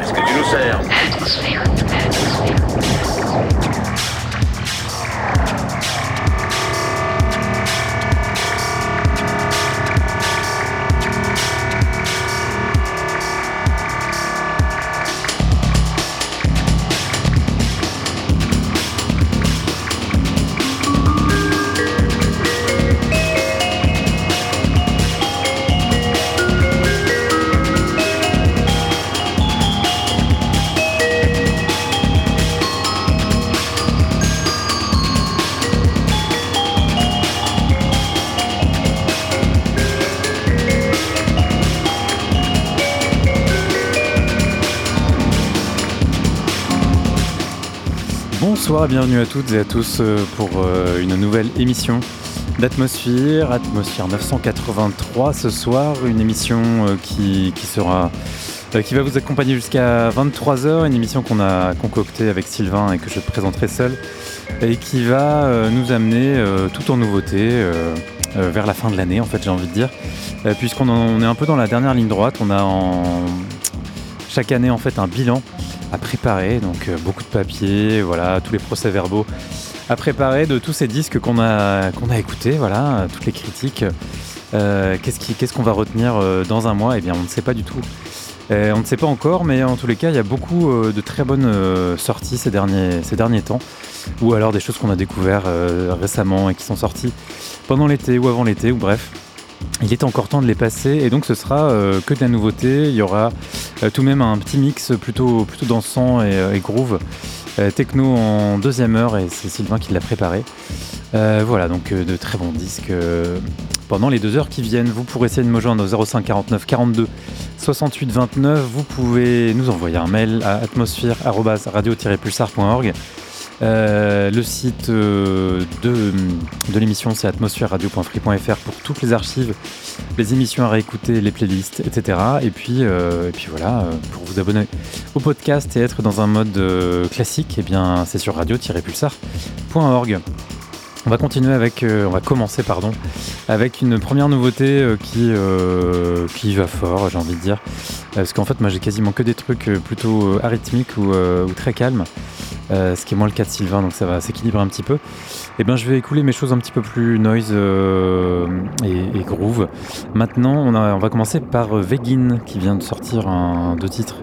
Est-ce que tu nous sers Bonsoir, bienvenue à toutes et à tous euh, pour euh, une nouvelle émission d'Atmosphère, Atmosphère 983 ce soir, une émission euh, qui, qui sera qui va vous accompagner jusqu'à 23h, une émission qu'on a concoctée avec Sylvain et que je présenterai seul et qui va nous amener tout en nouveauté vers la fin de l'année en fait j'ai envie de dire. Puisqu'on est un peu dans la dernière ligne droite, on a en chaque année en fait un bilan à préparer, donc euh, beaucoup de papier, voilà, tous les procès-verbaux à préparer de tous ces disques qu'on a, qu'on a écoutés, voilà, toutes les critiques. Euh, qu'est-ce, qui, qu'est-ce qu'on va retenir euh, dans un mois? Eh bien, on ne sait pas du tout. On ne sait pas encore, mais en tous les cas, il y a beaucoup de très bonnes sorties ces derniers, ces derniers temps, ou alors des choses qu'on a découvertes récemment et qui sont sorties pendant l'été ou avant l'été, ou bref. Il est encore temps de les passer et donc ce sera que de la nouveauté. Il y aura tout de même un petit mix plutôt, plutôt dansant et, euh, groove. Euh, techno en deuxième heure et c'est Sylvain qui l'a préparé. Euh, voilà, donc euh, de très bons disques euh, pendant les deux heures qui viennent. Vous pourrez essayer de me joindre au 05 49 42 68 29. Vous pouvez nous envoyer un mail à atmosphère-radio-pulsar.org. Euh, le site euh, de, de l'émission c'est atmosphère-radio.free.fr pour toutes les archives, les émissions à réécouter, les playlists, etc. Et puis, euh, et puis voilà, pour vous abonner au podcast et être dans un mode classique, eh c'est sur radio-pulsar.org. On va continuer avec, euh, on va commencer pardon, avec une première nouveauté euh, qui, euh, qui va fort, j'ai envie de dire. Parce qu'en fait, moi j'ai quasiment que des trucs plutôt arythmiques ou, très calmes. Ce qui est moins le cas de Sylvain, donc ça va s'équilibrer un petit peu. Et ben je vais écouler mes choses un petit peu plus noise et, groove. Maintenant, on, on va commencer par Vegin qui vient de sortir un, deux titres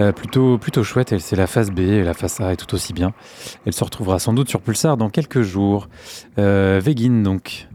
euh, plutôt, plutôt chouettes. Et C'est la phase B et la phase A est tout aussi bien. Elle se retrouvera sans doute sur Pulsar dans quelques jours. Euh, Vegin donc.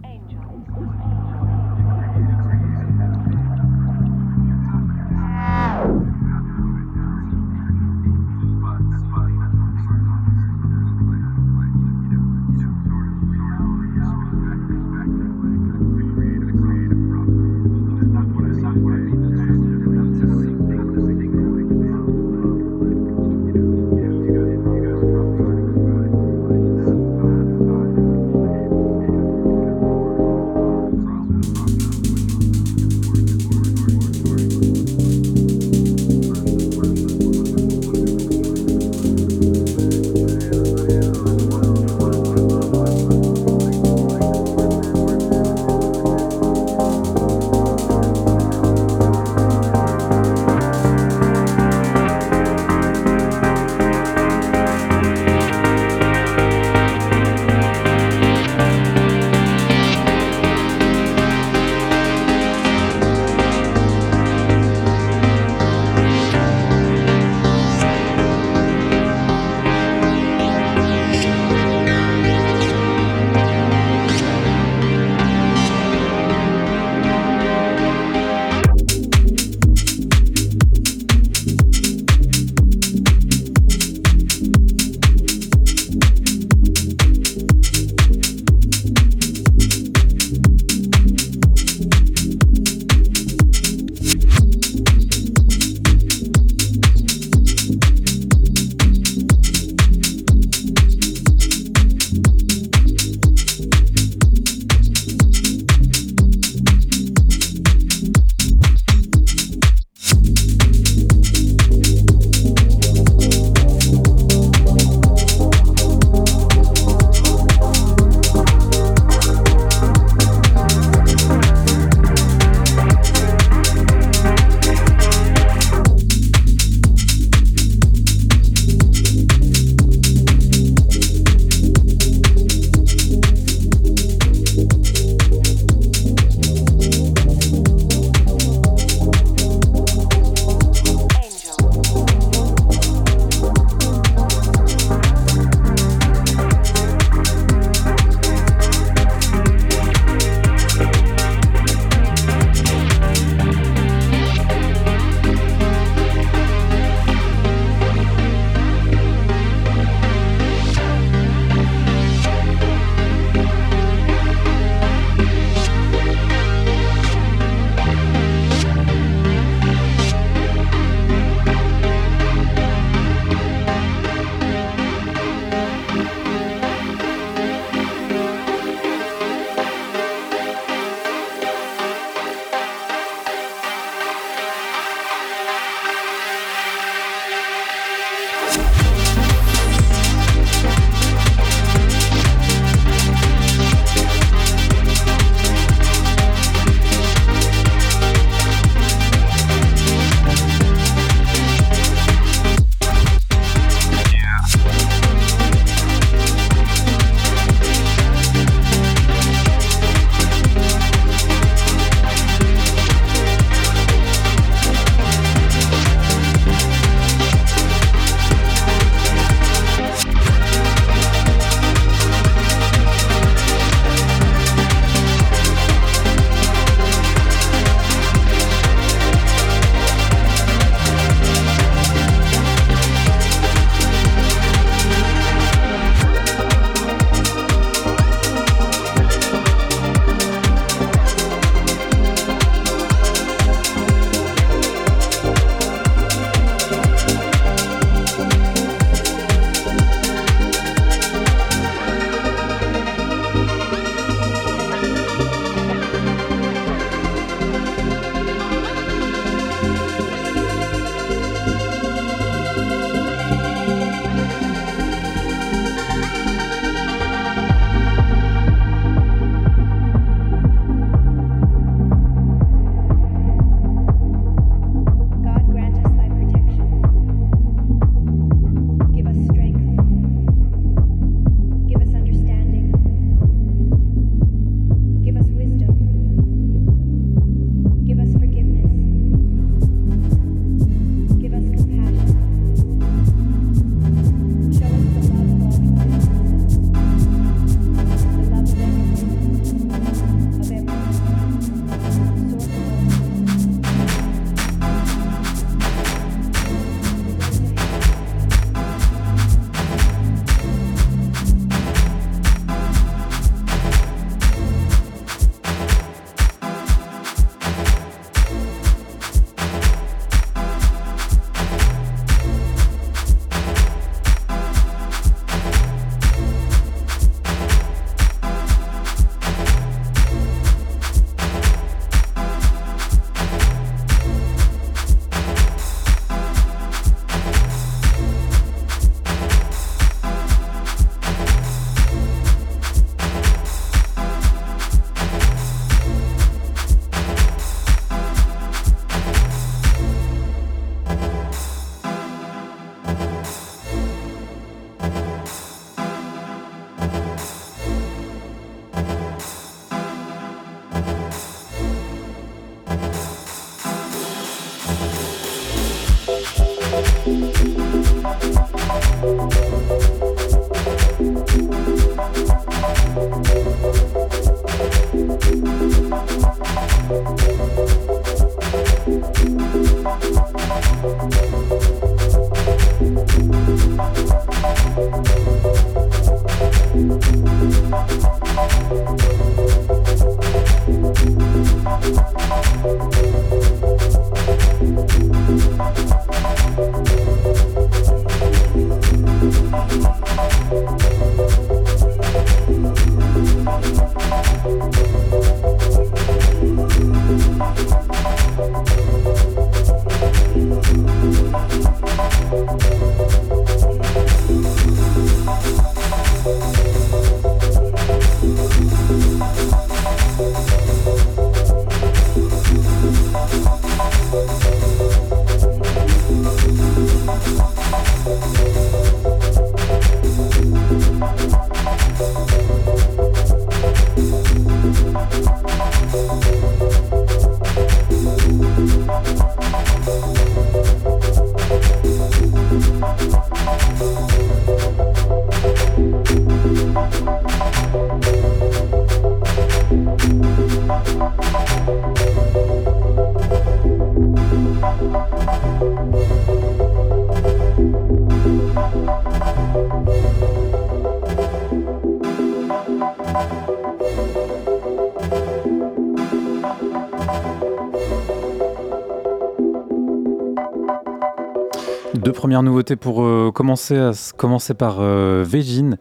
Première nouveauté pour euh, commencer, à, commencer par euh, Vegin,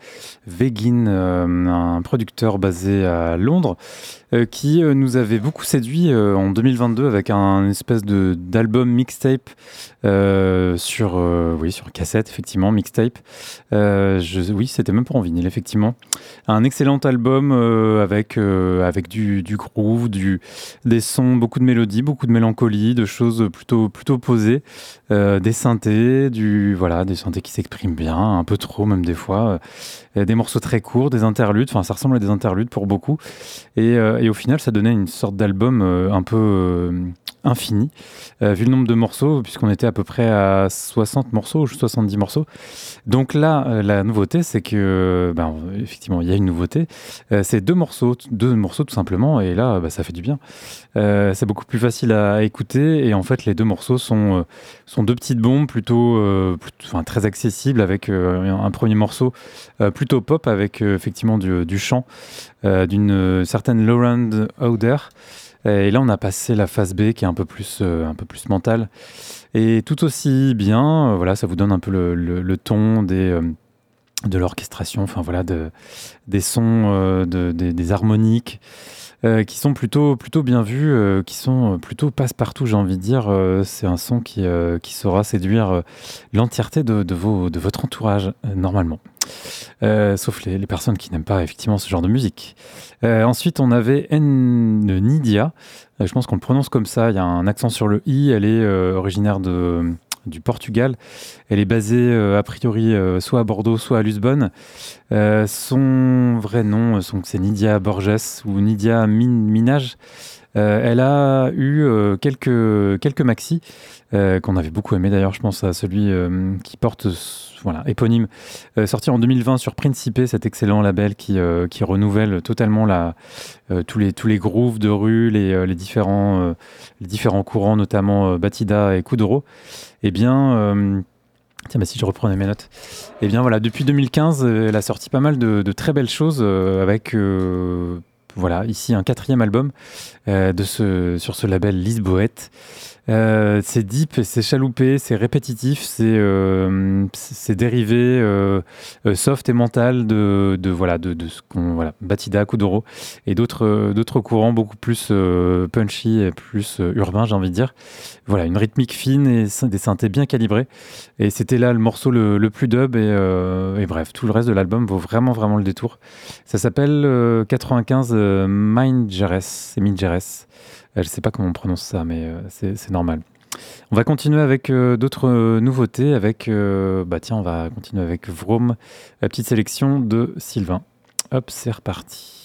euh, un producteur basé à Londres, euh, qui euh, nous avait beaucoup séduit euh, en 2022 avec un espèce de d'album mixtape sur, oui, sur cassette, effectivement, mixtape. Oui, c'était même pas en vinyle, effectivement. Un excellent album avec, avec du, du groove, du, des sons, beaucoup de mélodies, beaucoup de mélancolie, de choses plutôt, plutôt posées, des synthés, du, voilà, des synthés qui s'expriment bien, un peu trop même des fois, des morceaux très courts, des interludes, enfin ça ressemble à des interludes pour beaucoup. Et, et au final, ça donnait une sorte d'album euh, un peu euh, infini, euh, vu le nombre de morceaux, puisqu'on était à peu près à 60 morceaux, ou 70 morceaux. Donc là, la nouveauté, c'est que, ben, effectivement, il y a une nouveauté. C'est deux morceaux, deux morceaux tout simplement, et là, bah, ça fait du bien. C'est beaucoup plus facile à, écouter, et en fait, les deux morceaux sont, sont deux petites bombes plutôt, enfin, très accessibles, avec un premier morceau plutôt pop, avec effectivement du, chant d'une certaine Et là, on a passé la phase B qui est un peu plus, euh, un peu plus mentale. Et tout aussi bien, euh, voilà, ça vous donne un peu le, ton des, euh, de l'orchestration, enfin voilà, de, des sons, de- des, des harmoniques. Euh, qui sont plutôt, plutôt bien vus, euh, qui sont plutôt passe-partout, j'ai envie de dire. Euh, c'est un son qui, euh, qui saura séduire euh, l'entièreté de, de, vos, de votre entourage, euh, normalement. Euh, sauf les, les personnes qui n'aiment pas effectivement ce genre de musique. Euh, ensuite, on avait N Nidia. Euh, je pense qu'on le prononce comme ça. Il y a un accent sur le i. Elle est euh, originaire de, du Portugal. Elle est basée euh, a priori euh, soit à Bordeaux, soit à Lisbonne. Euh, son vrai nom, c'est Nidia Borges ou Nidia Min Minaj. Euh, elle a eu quelques, quelques maxi euh, qu'on avait beaucoup aimé d'ailleurs. Je pense à celui qui porte voilà, éponyme, euh, sorti en 2020 sur Principe, cet excellent label qui, euh, renouvelle totalement euh, tous, les, grooves de rue, les, les, différents, courants, notamment Batida et Kuduro. Eh bien, tiens, si je reprenais mes notes, eh bien voilà, depuis 2015, euh, elle a sorti pas mal de, très belles choses avec. voilà, ici un quatrième album de ce, sur ce label Lisboète. Euh, c'est deep, c'est chaloupé, c'est répétitif, c'est euh, dérivé euh, soft et mental de, de voilà de, de ce qu'on voilà Batida, Kuduro et d'autres courants beaucoup plus punchy et plus urbain, j'ai envie de dire. Voilà, une rythmique fine et des synthés bien calibrés. Et c'était là le morceau le, le plus dub et, bref, tout le reste de l'album vaut vraiment vraiment le détour. Ça s'appelle euh, 95 euh, Mind Jerez, c'est Mind Jerez. Je sais pas comment on prononce ça, mais euh, c'est normal. On va continuer avec euh, d'autres euh, nouveautés. Avec, bah tiens, on va continuer avec Vroom, la petite sélection de Sylvain. Hop, c'est reparti.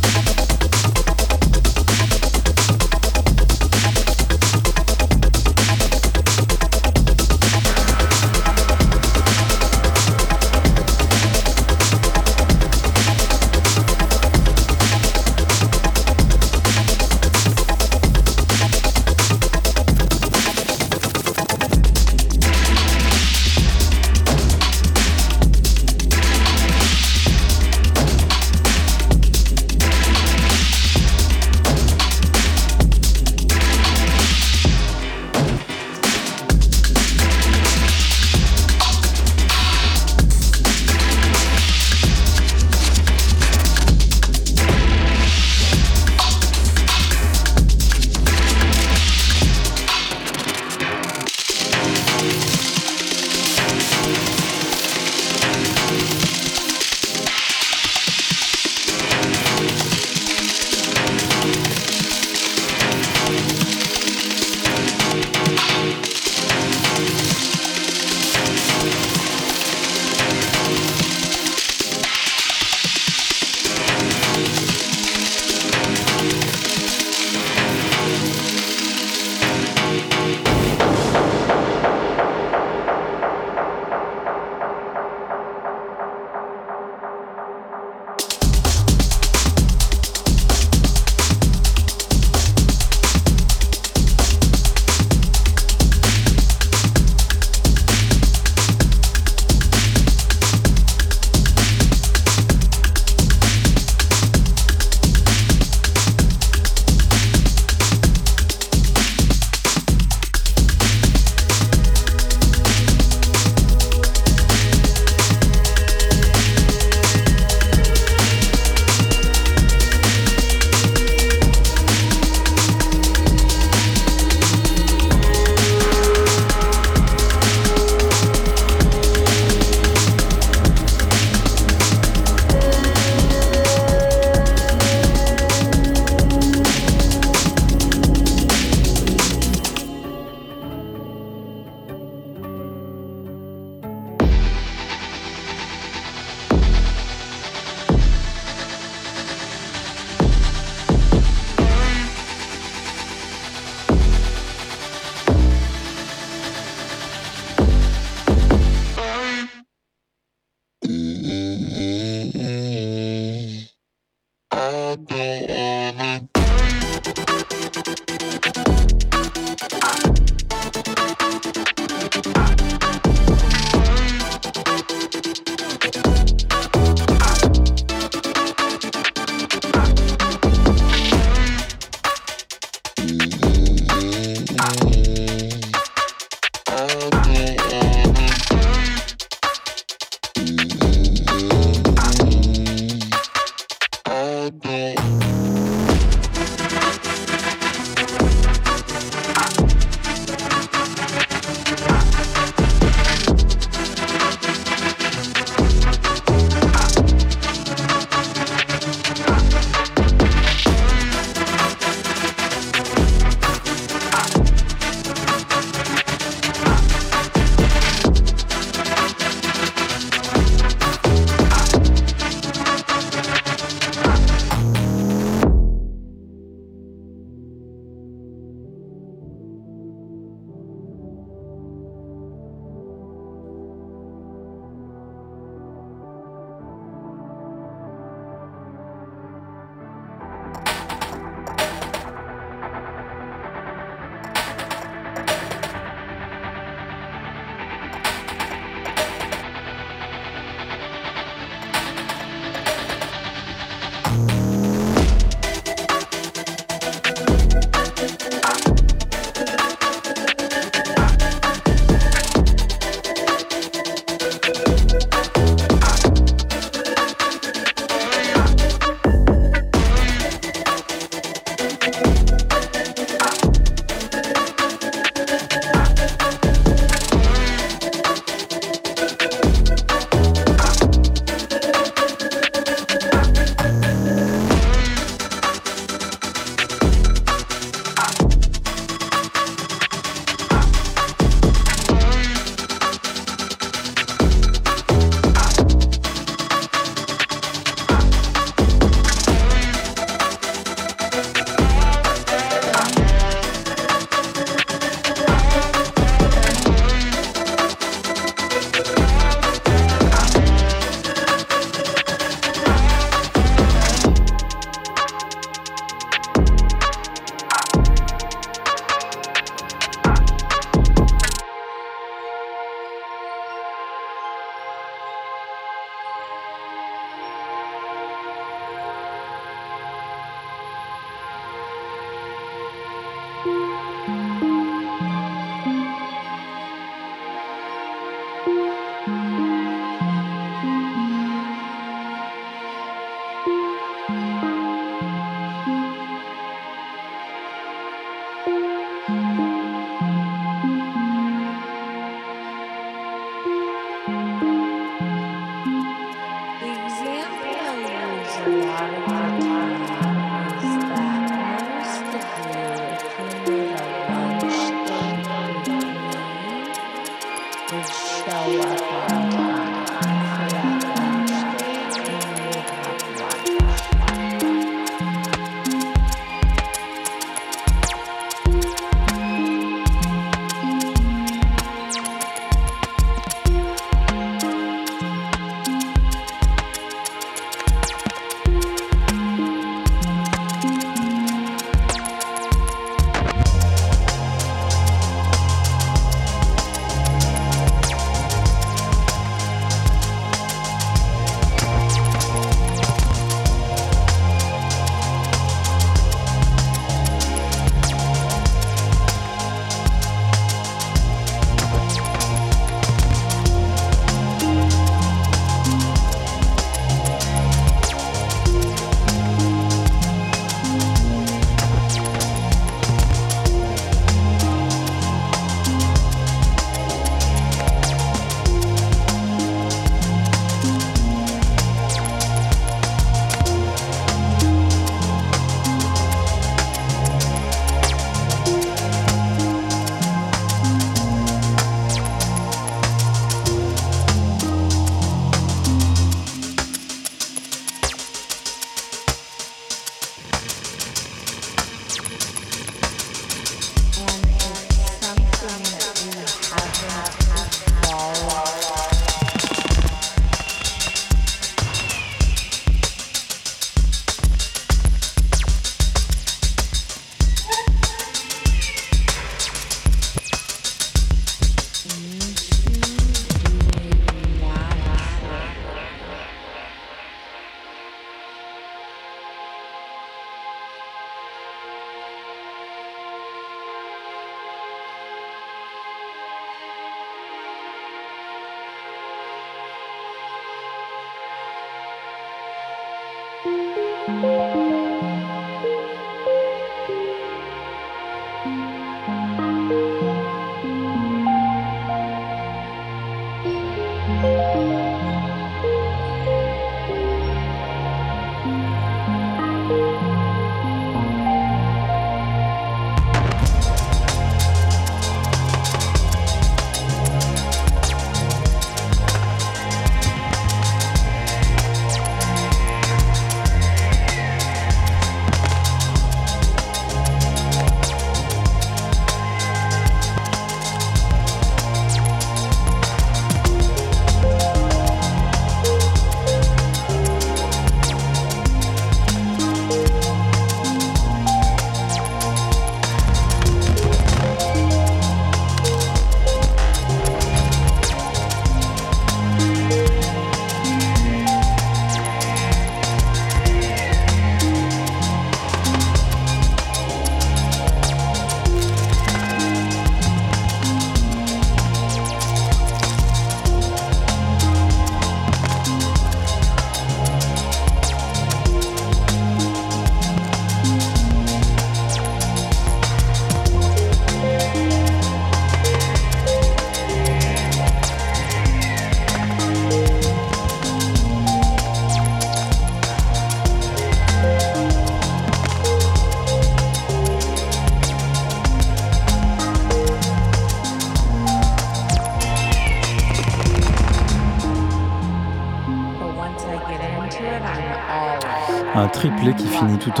Tout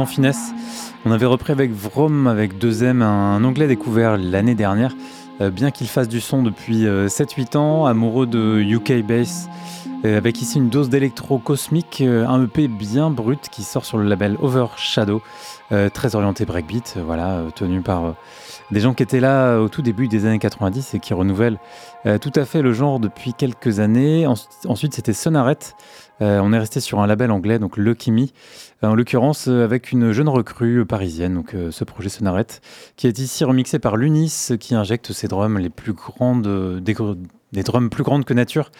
en, finesse. On avait repris avec Vroom, avec 2M, un anglais découvert l'année dernière, euh, bien qu'il fasse du son depuis 7-8 euh, ans, amoureux de UK Bass, euh, avec ici une dose d'électro cosmique, un EP bien brut qui sort sur le label Overshadow, très orienté breakbeat, voilà, tenu par des gens qui étaient là au tout début des années 90 et qui renouvellent tout à fait le genre depuis quelques années. ensuite, c'était Sonaret euh, on est resté sur un label anglais, donc Lucky Me, euh, en l'occurrence euh, avec une jeune recrue parisienne, donc ce projet Sonarette, qui est ici remixé par Lunis, qui injecte ses drums les plus grandes, des drums plus grandes que nature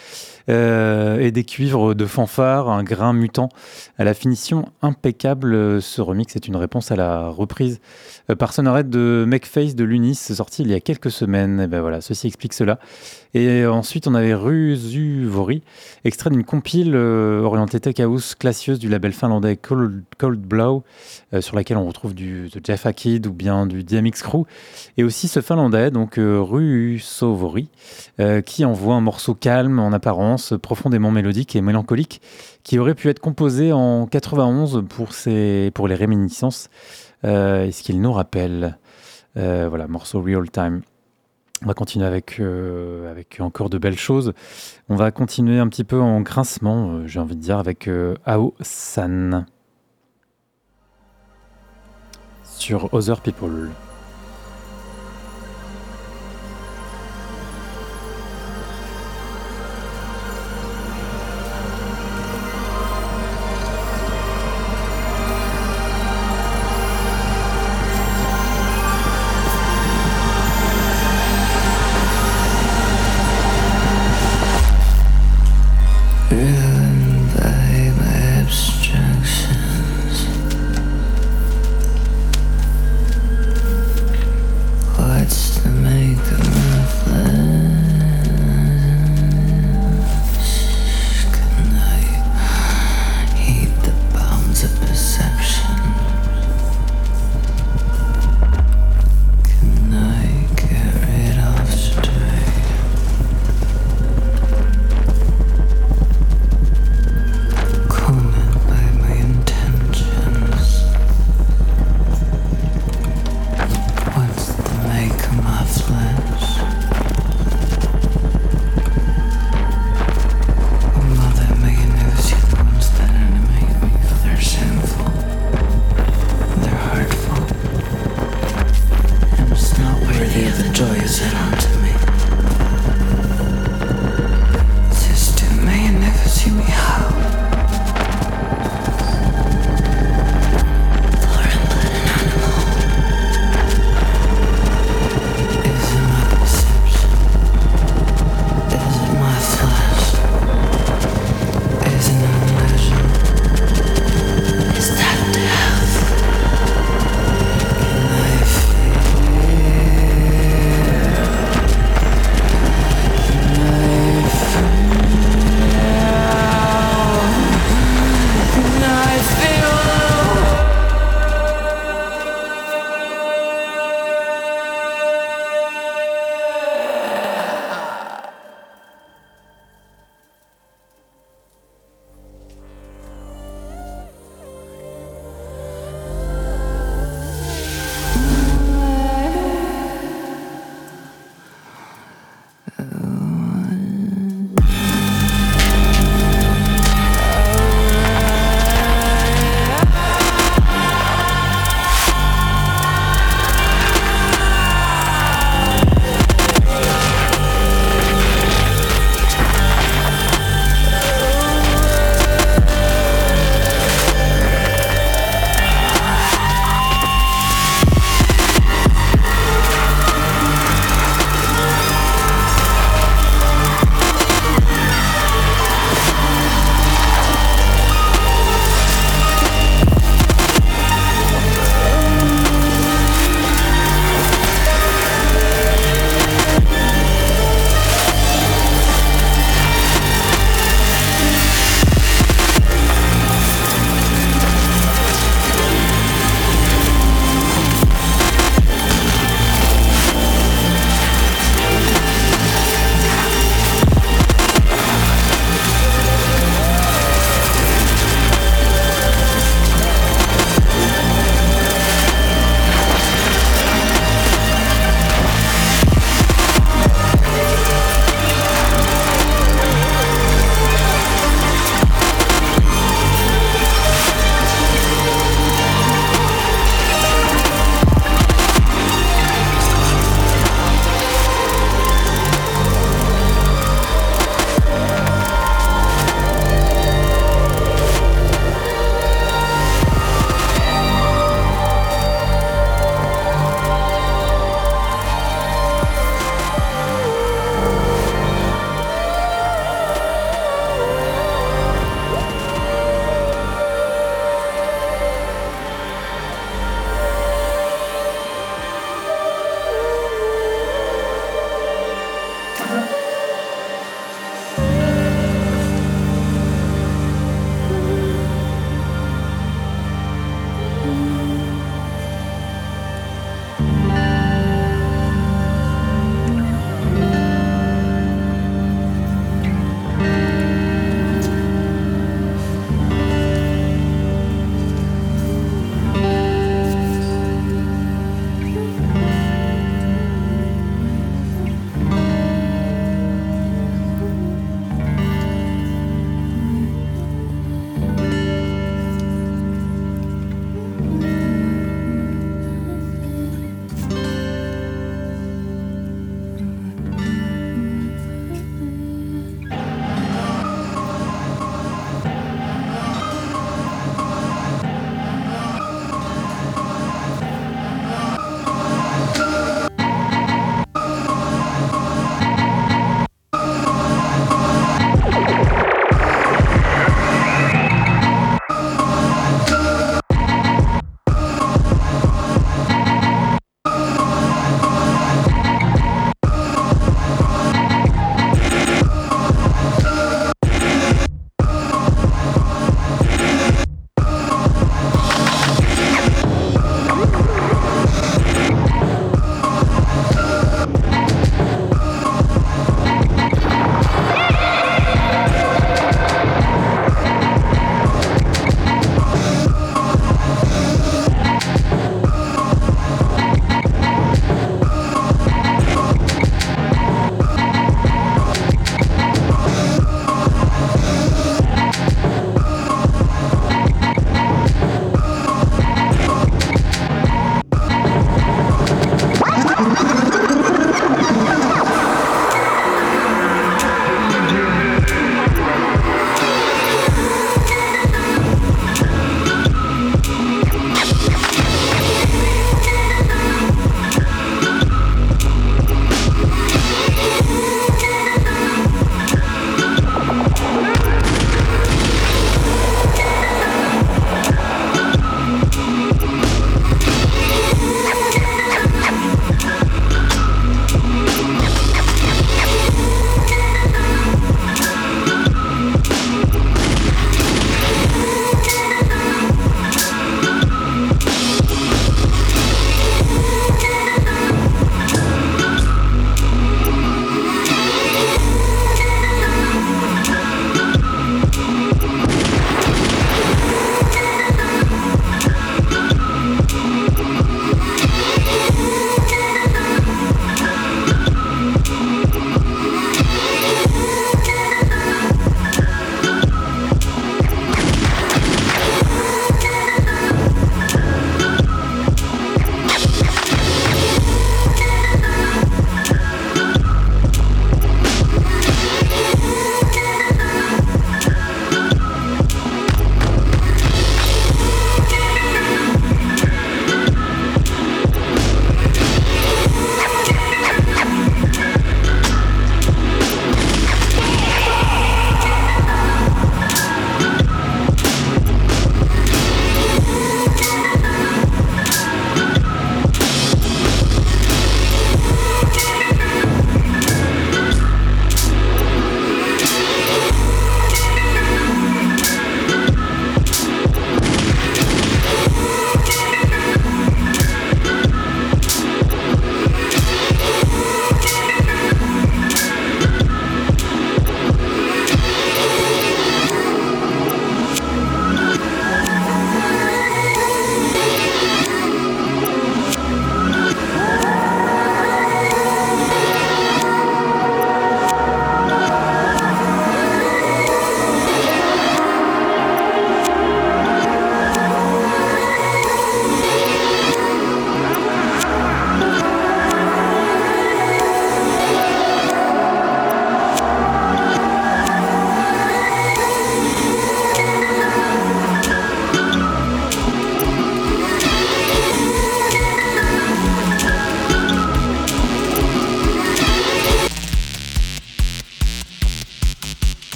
euh, et des cuivres de fanfare, un grain mutant à la finition impeccable. Ce remix est une réponse à la reprise euh, par Sonorette de Makeface de Lunis, sorti il y a quelques semaines. Et ben voilà, ceci explique cela. Et ensuite, on avait Rusuvori, extrait d'une compile euh, orientée tech house classieuse du label finlandais Cold, Cold Blow, sur laquelle on retrouve du de Jeff Akid ou bien du DMX Crew, et aussi ce finlandais, donc euh, Rusuvori, qui envoie un morceau calme en apparence, profondément mélodique et mélancolique, qui aurait pu être composé en 91 pour, les réminiscences, euh, et ce qu'il nous rappelle. Euh, voilà, morceau real time. On va continuer avec, euh, avec encore de belles choses. On va continuer un petit peu en grincement, j'ai envie de dire, avec Ao San sur Other People. Yeah.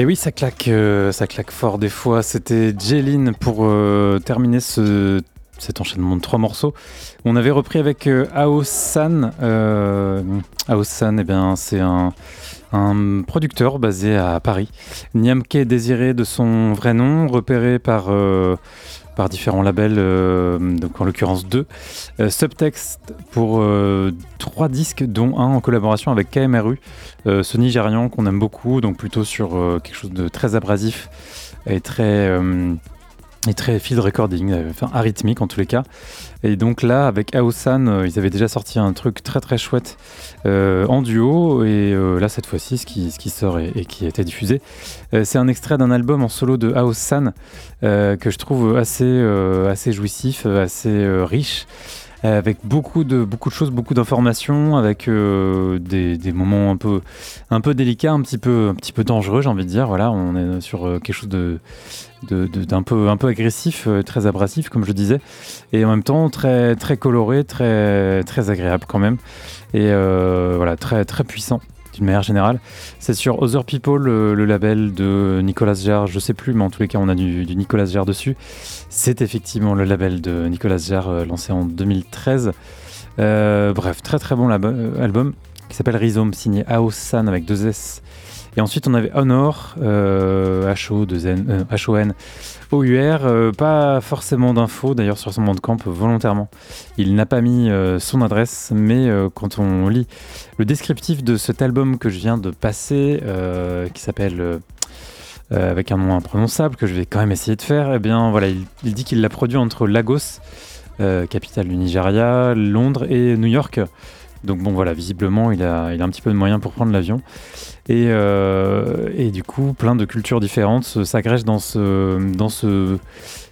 Et oui, ça claque, euh, ça claque fort des fois. C'était Jeline pour euh, terminer ce, cet enchaînement de trois morceaux. On avait repris avec euh, Aosan. Euh, Aosan, eh bien, c'est un, un producteur basé à Paris. Niamke désiré de son vrai nom, repéré par, par différents labels, euh, donc en l'occurrence deux. Euh, Subtext pour euh, trois disques, dont un en collaboration avec KMRU, euh, ce Nigérian qu'on aime beaucoup, donc plutôt sur quelque chose de très abrasif et très, et très field recording, euh, enfin arythmique en tous les cas. Et donc là, avec Aosan, euh, ils avaient déjà sorti un truc très très chouette euh, en duo, et là cette fois-ci, ce qui, sort et, qui a été diffusé, c'est un extrait d'un album en solo de Aosan que je trouve assez, assez jouissif, assez riche. Euh, Avec beaucoup de, de choses, beaucoup d'informations, avec euh, des, moments un peu, délicats, un petit peu, dangereux, j'ai envie de dire. Voilà, on est sur euh, quelque chose de, de- de- d'un peu, un peu agressif, très abrasif, comme je disais, et en même temps très, très coloré, très, très agréable quand même, et voilà, très, très puissant d'une manière générale. C'est sur Other People, le, label de Nicolas Jarre, je sais plus, mais en tous les cas, on a du, Nicolas Jarre dessus. C'est effectivement le label de Nicolas Jarre, euh, lancé en 2013. Euh, bref, très très bon euh, album qui s'appelle Rhizome, signé Aosan avec deux S. Et ensuite, on avait Honor, euh, HO, 2 N, euh, HON, OUR, euh, pas forcément d'infos d'ailleurs sur son bandcamp volontairement. Il n'a pas mis euh, son adresse, mais euh, quand on lit le descriptif de cet album que je viens de passer, euh, qui s'appelle euh, euh, avec un nom imprononçable que je vais quand même essayer de faire, eh bien voilà, il, dit qu'il l'a produit entre Lagos, euh, capitale du Nigeria, Londres et New York. Donc bon voilà, visiblement il a, il a un petit peu de moyens pour prendre l'avion. Et, euh, du coup, plein de cultures différentes s'agrègent dans, ce, dans ce,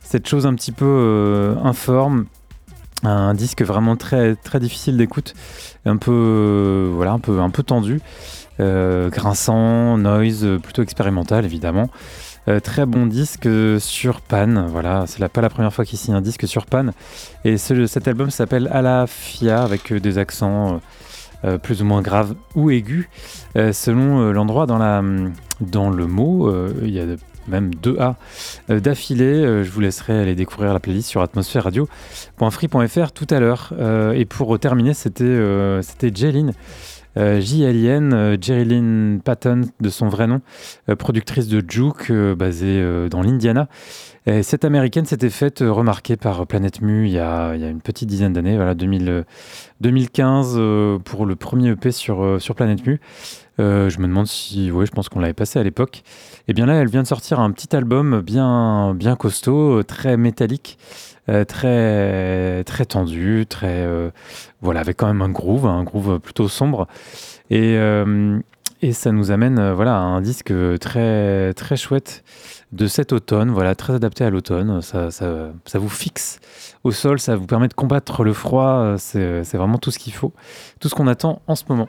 cette chose un petit peu euh, informe. Un disque vraiment très, très difficile d'écoute, un peu, euh, voilà, un peu, un peu tendu, grinçant, noise, plutôt expérimental évidemment. Euh, très bon disque sur Pan, voilà, c'est pas la première fois qu'il signe un disque sur Pan. Et ce- cet album s'appelle Alafia avec euh, des accents euh, plus ou moins graves ou aigus, selon l'endroit dans, la, dans le mot. Il y a même deux A d'affilée. Je vous laisserai aller découvrir la playlist sur atmosphère radio.free.fr tout à l'heure. Et pour terminer, c'était c'était Jeline. Euh, J-L-I-N, euh, Jerilyn Patton de son vrai nom, euh, productrice de Juke, basée dans l'Indiana. Et cette américaine s'était faite remarquer par Planète Mu il y a, une petite dizaine d'années, voilà, 2000, euh, 2015 euh, pour le premier EP sur, sur Planète Mu. Je me demande si, oui, je pense qu'on l'avait passé à l'époque. Et bien là, elle vient de sortir un petit album bien, bien costaud, très métallique, très, très tendu, très, euh, voilà, avec quand même un groove, un groove plutôt sombre. Et, euh, et ça nous amène, euh, voilà, à un disque très, très chouette de cet automne, voilà, très adapté à l'automne. Ça, ça, ça vous fixe au sol, ça vous permet de combattre le froid. euh, c'est vraiment tout ce qu'il faut, tout ce qu'on attend en ce moment.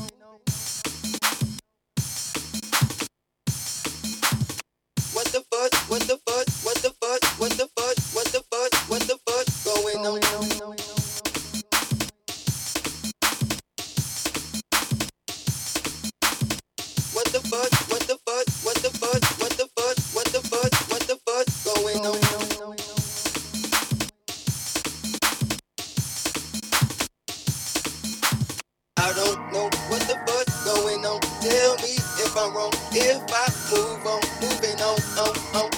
I don't know what the fuck's going on. Tell me if I'm wrong. If I move on, moving on, on, on,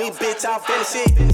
me, bitch, I'll finish it.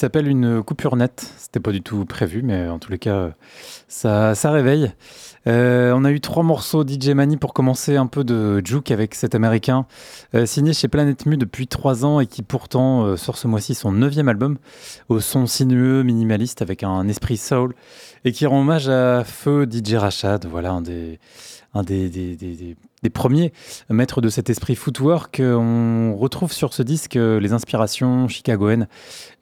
S'appelle une coupure nette. C'était pas du tout prévu, mais en tous les cas, ça, réveille. Euh, on a eu trois morceaux DJ Mani pour commencer un peu de Juke avec cet américain euh, signé chez Planète Mu depuis trois ans et qui pourtant euh, sort ce mois-ci son neuvième album au son sinueux, minimaliste avec un esprit soul et qui rend hommage à Feu DJ Rachad, voilà un des, un des, des- des- des premiers maîtres de cet esprit footwork. Euh, On retrouve sur ce disque euh, les inspirations chicagoennes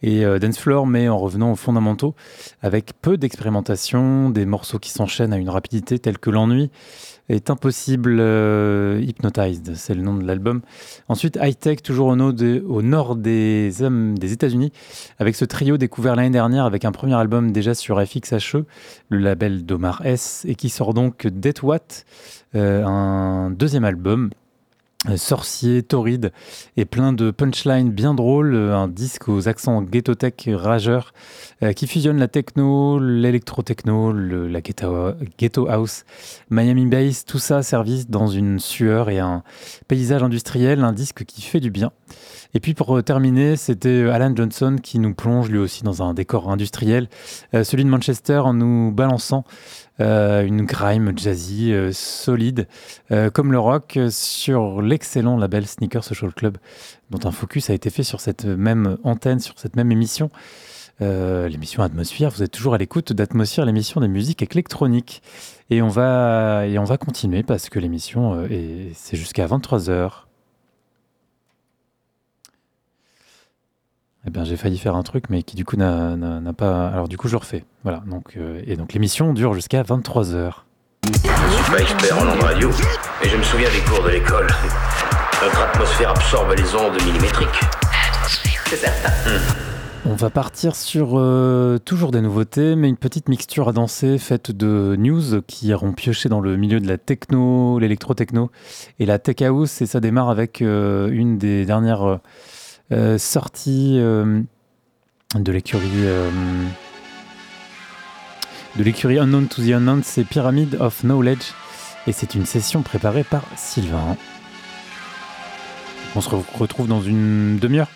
et euh, dance floor, mais en revenant aux fondamentaux, avec peu d'expérimentation, des morceaux qui s'enchaînent à une rapidité telle que l'ennui est impossible. Hypnotized, c'est le nom de l'album. Ensuite, High Tech, toujours au, nord des- nord des, États-Unis, avec ce trio découvert l'année dernière avec un premier album déjà sur FXHE, le label d'Omar S, et qui sort donc Dead euh, un deuxième album. euh, Sorcier, torride et plein de punchlines bien drôles, euh, un disque aux accents ghetto-tech rageurs euh, qui fusionne la techno, l'électro-techno, le- la ghetto, house, Miami Bass, tout ça servi dans une sueur et un paysage industriel, un disque qui fait du bien. Et puis pour euh, terminer, c'était euh, Alan Johnson qui nous plonge lui aussi dans un décor industriel, euh, celui de Manchester en nous balançant euh, une grime jazzy euh, solide, euh, comme le rock, sur l'excellent label Sneaker Social Club, dont un focus a été fait sur cette même antenne, sur cette même émission. L'émission Atmosphère, vous êtes toujours à l'écoute d'Atmosphère, l'émission des musiques électroniques. Et on va, et on va continuer parce que l'émission, est- c'est jusqu'à 23h. Eh bien, j'ai failli faire un truc, mais qui du coup n'a pas. Alors, du coup, je refais. Voilà. Donc, euh, et donc, l'émission dure jusqu'à 23h. Je suis pas expert en ondes radio, mais je me souviens des cours de l'école. Notre atmosphère absorbe les ondes millimétriques. C'est certain. On va partir sur euh, toujours des nouveautés, mais une petite mixture à danser faite de news qui auront pioché dans le milieu de la techno, l'électro-techno et la tech house. Et ça démarre avec euh, une des dernières euh, sorties euh, de l'écurie. euh, de l'écurie Unknown to the Unknown, c'est Pyramid of Knowledge. Et c'est une session préparée par Sylvain. On se re- retrouve dans une demi-heure.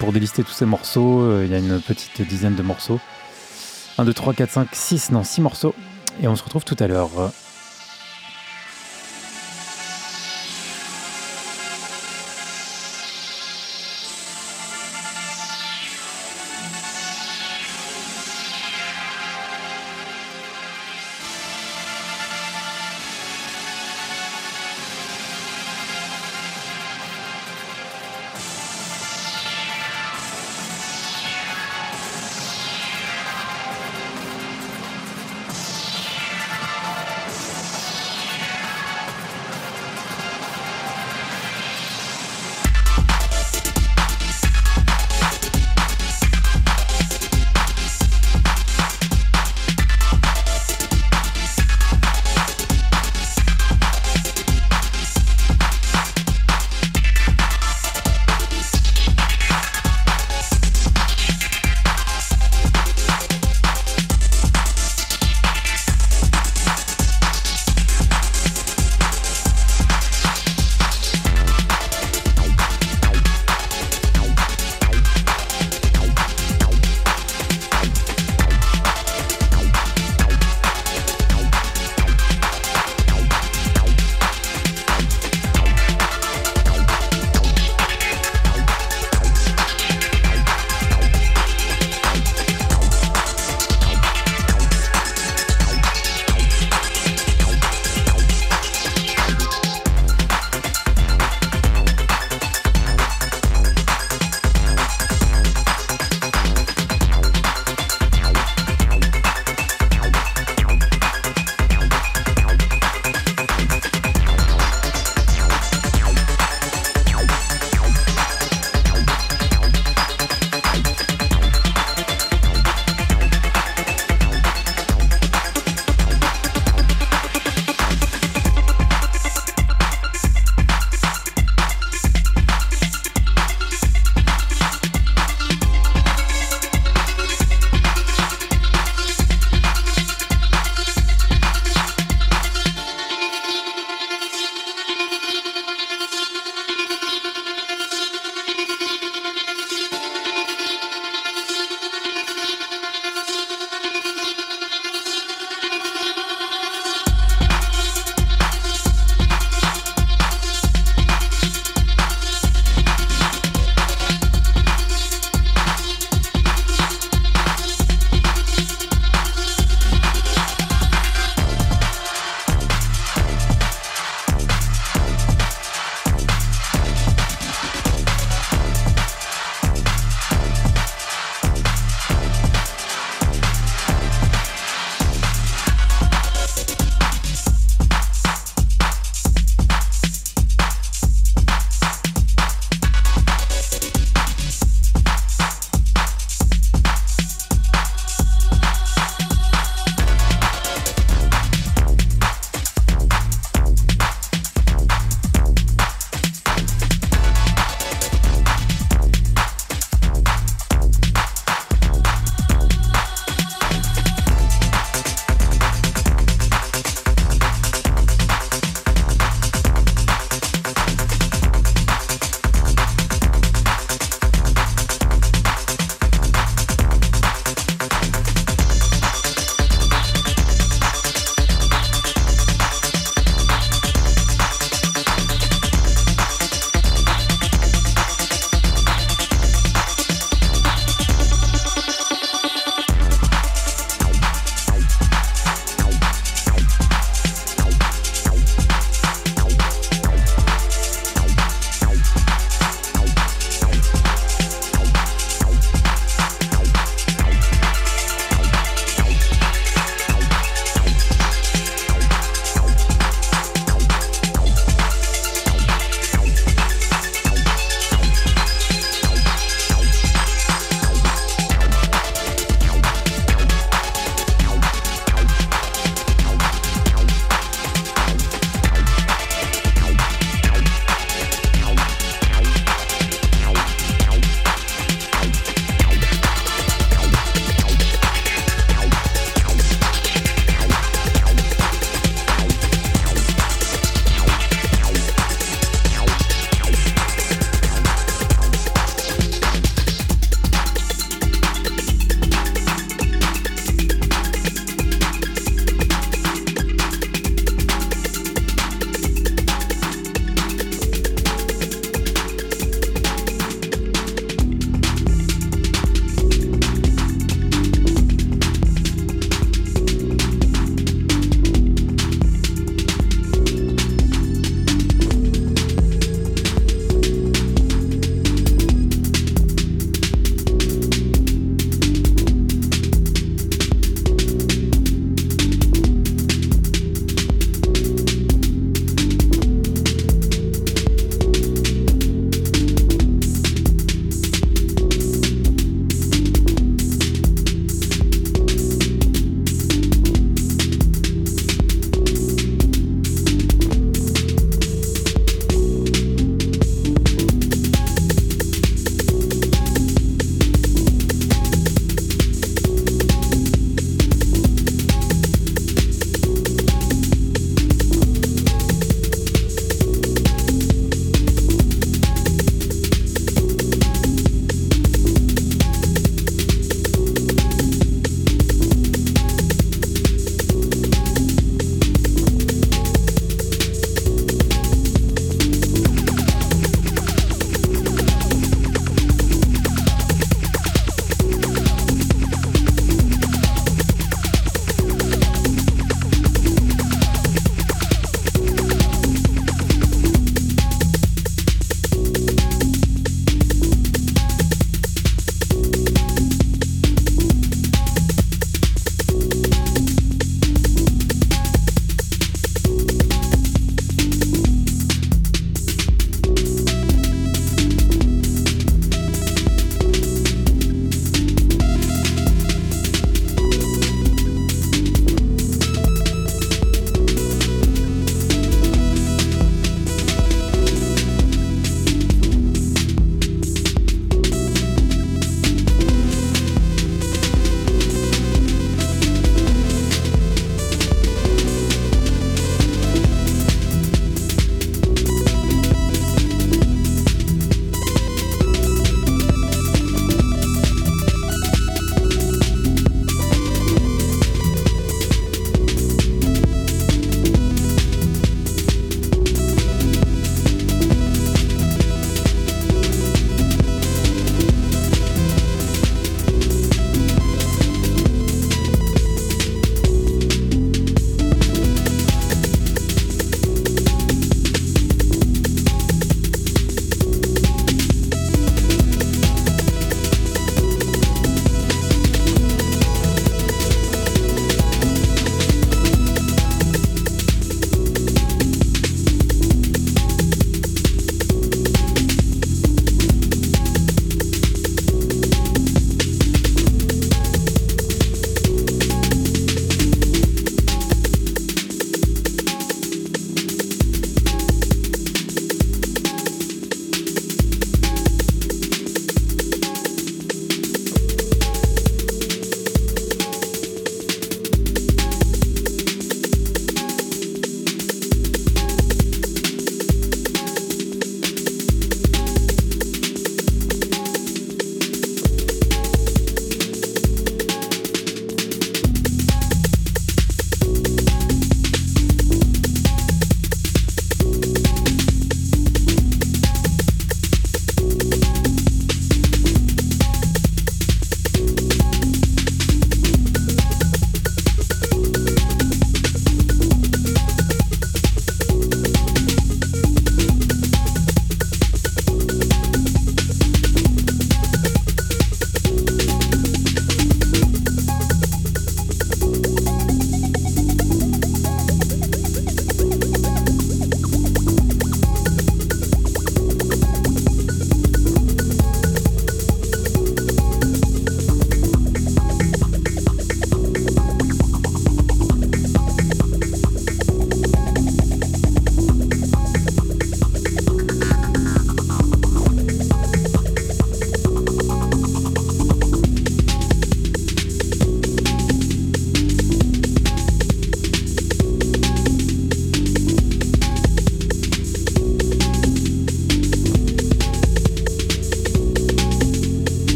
Pour délister tous ces morceaux, il y a une petite dizaine de morceaux. 1, 2, 3, 4, 5, 6, non, 6 morceaux. Et on se retrouve tout à l'heure.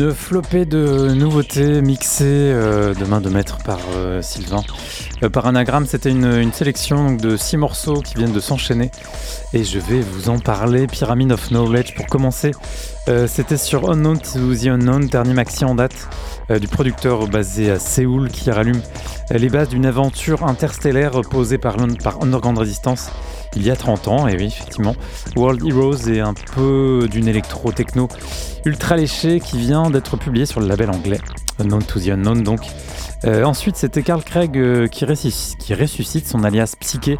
Une flopée de nouveautés mixées euh, de main de maître par euh, Sylvain. Euh, par anagramme, c'était une, sélection de six morceaux qui viennent de s'enchaîner. Et je vais vous en parler. Pyramid of Knowledge pour commencer. C'était sur Unknown to the Unknown, dernier maxi en date du producteur basé à Séoul qui rallume les bases d'une aventure interstellaire posée par, par Underground Resistance il y a 30 ans. Et oui, effectivement, World Heroes est un peu d'une électro-techno ultra léchée qui vient d'être publiée sur le label anglais Unknown to the Unknown donc. Euh, ensuite, c'était Carl Craig euh, qui, ressusc- qui ressuscite son alias Psyché,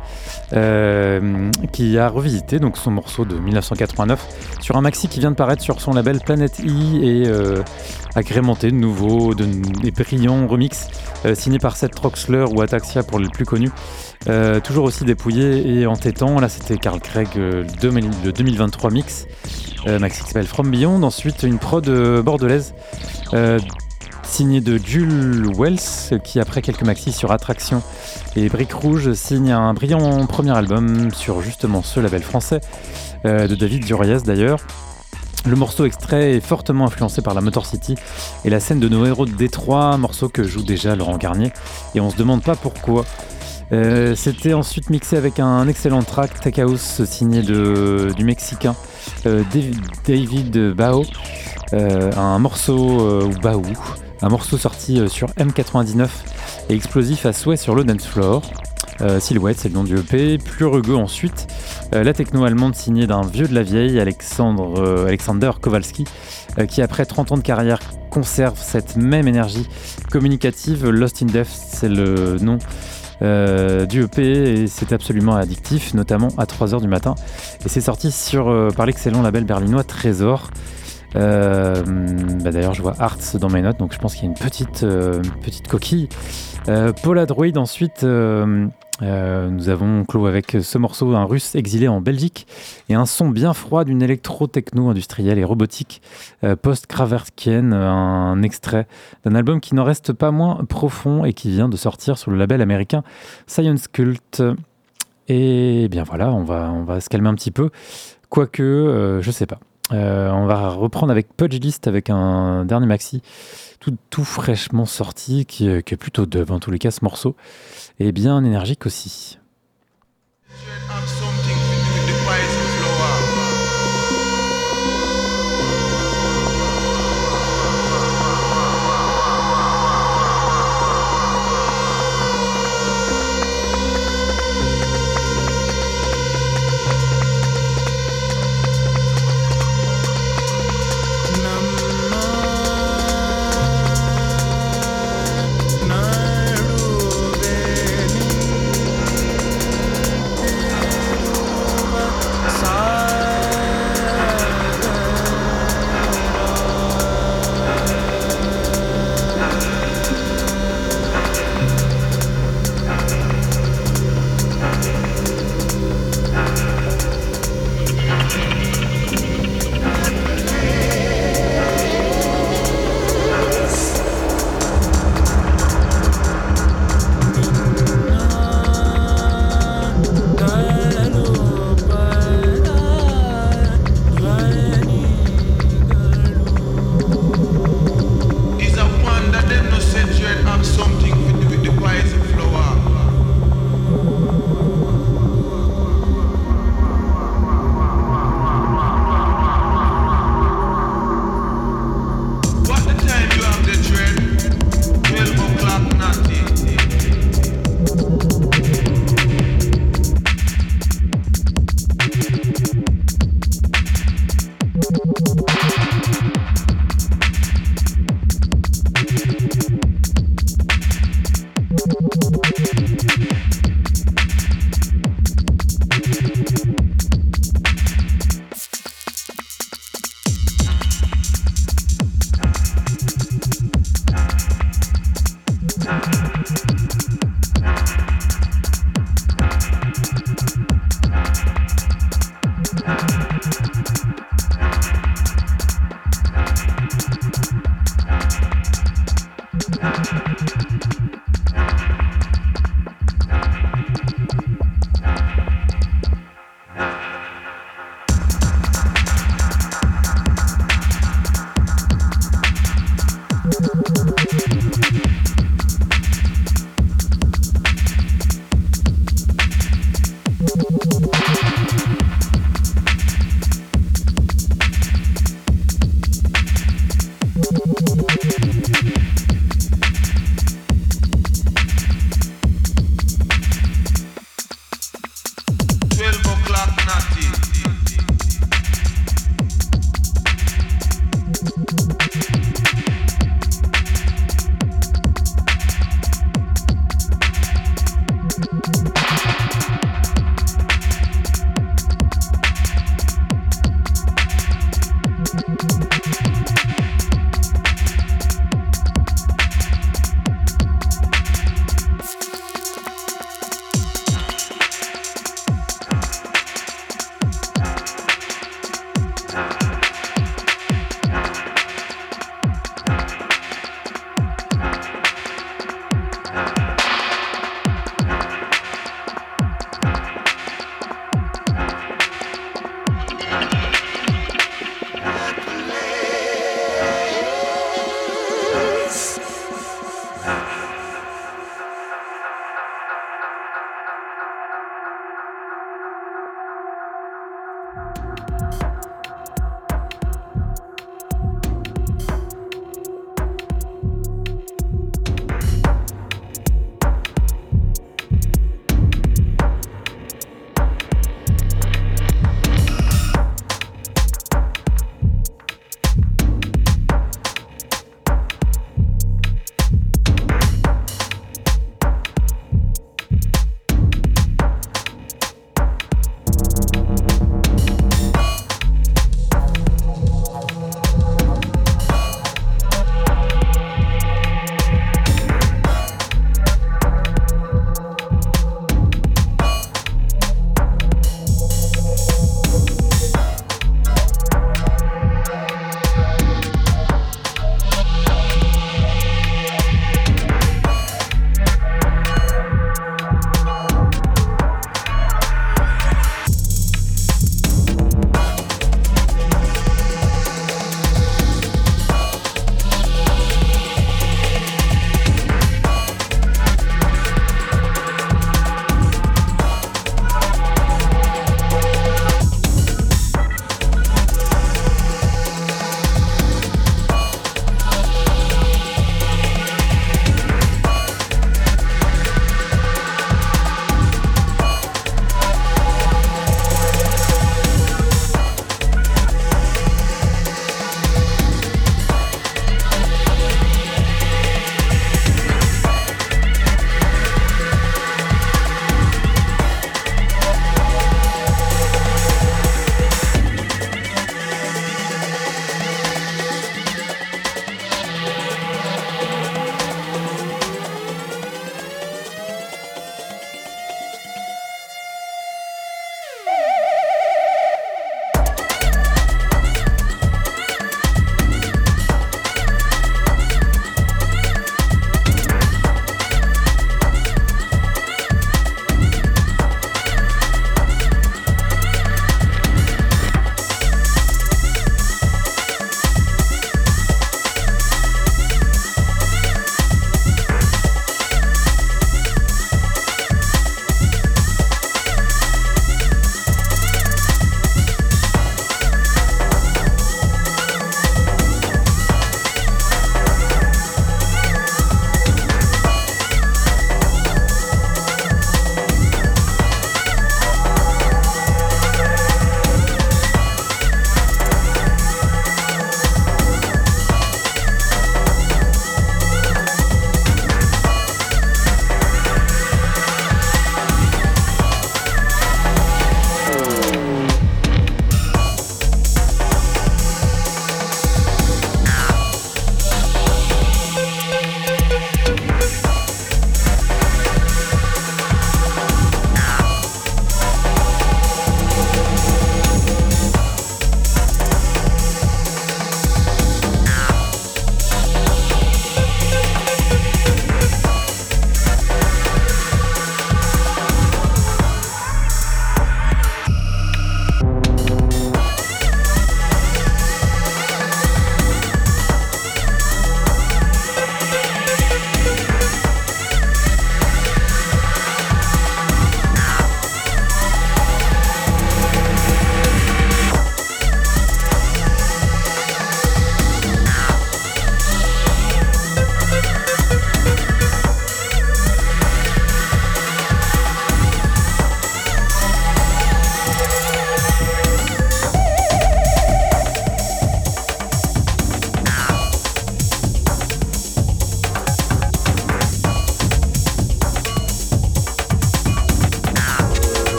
euh, qui a revisité donc son morceau de 1989 sur un maxi qui vient de paraître sur son label Planet E et agrémenté de nouveaux, de, des brillants remix signés par Seth Troxler ou Ataxia pour les plus connus. Toujours aussi dépouillé et entêtant. Là, c'était Carl Craig, le 2000 le 2023 mix, maxi qui s'appelle From Beyond. Ensuite, une prod bordelaise. Signé de Jules Wells, qui après quelques maxis sur Attraction et Brique Rouge signe un brillant premier album sur justement ce label français, euh, de David Duriez d'ailleurs. Le morceau extrait est fortement influencé par la Motor City et la scène de nos héros de Détroit, morceau que joue déjà Laurent Garnier, et on se demande pas pourquoi. Euh, C'était ensuite mixé avec un excellent track Tech signé de, du Mexicain euh, David- Bao, un morceau ou Baou, un morceau sorti euh, sur M99 et explosif à souhait sur le dance floor. Euh, Silhouette, c'est le nom du EP. Plus rugueux ensuite, euh, la techno allemande signée d'un vieux de la vieille, Alexander Kowalski, qui après 30 ans de carrière conserve cette même énergie communicative. Lost in Death, c'est le nom du EP et c'est absolument addictif, notamment à 3h du matin. Et c'est sorti sur, par l'excellent label berlinois Trésor. Euh, bah D'ailleurs, je vois Arts dans mes notes, donc je pense qu'il y a une petite, euh, petite coquille. Euh, Polaroid, ensuite, euh, nous avons clos avec ce morceau, un russe exilé en Belgique, et un son bien froid d'une électro-techno industrielle et robotique post-kraftwerkienne, un extrait d'un album qui n'en reste pas moins profond et qui vient de sortir sur le label américain Science Cult. Et bien voilà, on va, on va se calmer un petit peu, quoique, je sais pas. Euh, on va reprendre avec Pudge List avec un dernier maxi tout, tout fraîchement sorti qui, qui est plutôt dub en tous les cas ce morceau et bien énergique aussi.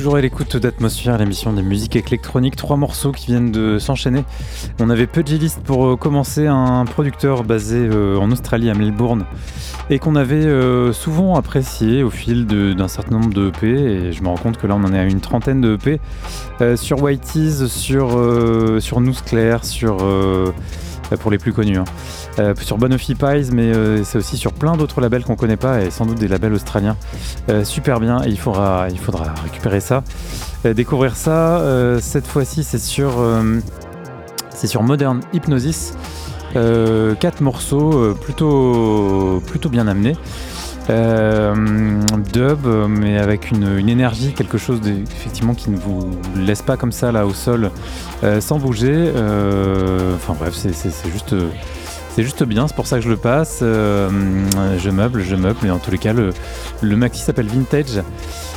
Toujours à l'écoute d'Atmosphère, l'émission des musiques électroniques. Trois morceaux qui viennent de s'enchaîner. On avait Pugilist pour euh, commencer, un producteur basé euh, en Australie, à Melbourne, et qu'on avait euh, souvent apprécié au fil de- d'un certain nombre de EP. Et je me rends compte que là, on en est à une trentaine de EP sur Whitey's, sur, euh, sur Nous Claire, sur. pour les plus connus. hein. Sur Bonophy Pies, mais c'est aussi sur plein d'autres labels qu'on connaît pas et sans doute des labels australiens. Euh, super bien, il faudra, récupérer ça, euh, découvrir ça. Euh, cette fois-ci, c'est sur, c'est sur Modern Hypnosis. Quatre morceaux plutôt, bien amenés. Dub, mais avec une, une énergie, quelque chose effectivement qui ne vous laisse pas comme ça là au sol, sans bouger. Enfin bref, c'est juste. C'est juste bien, c'est pour ça que je le passe. Euh, je meuble, je meuble, mais en tous les cas, le, maxi s'appelle Vintage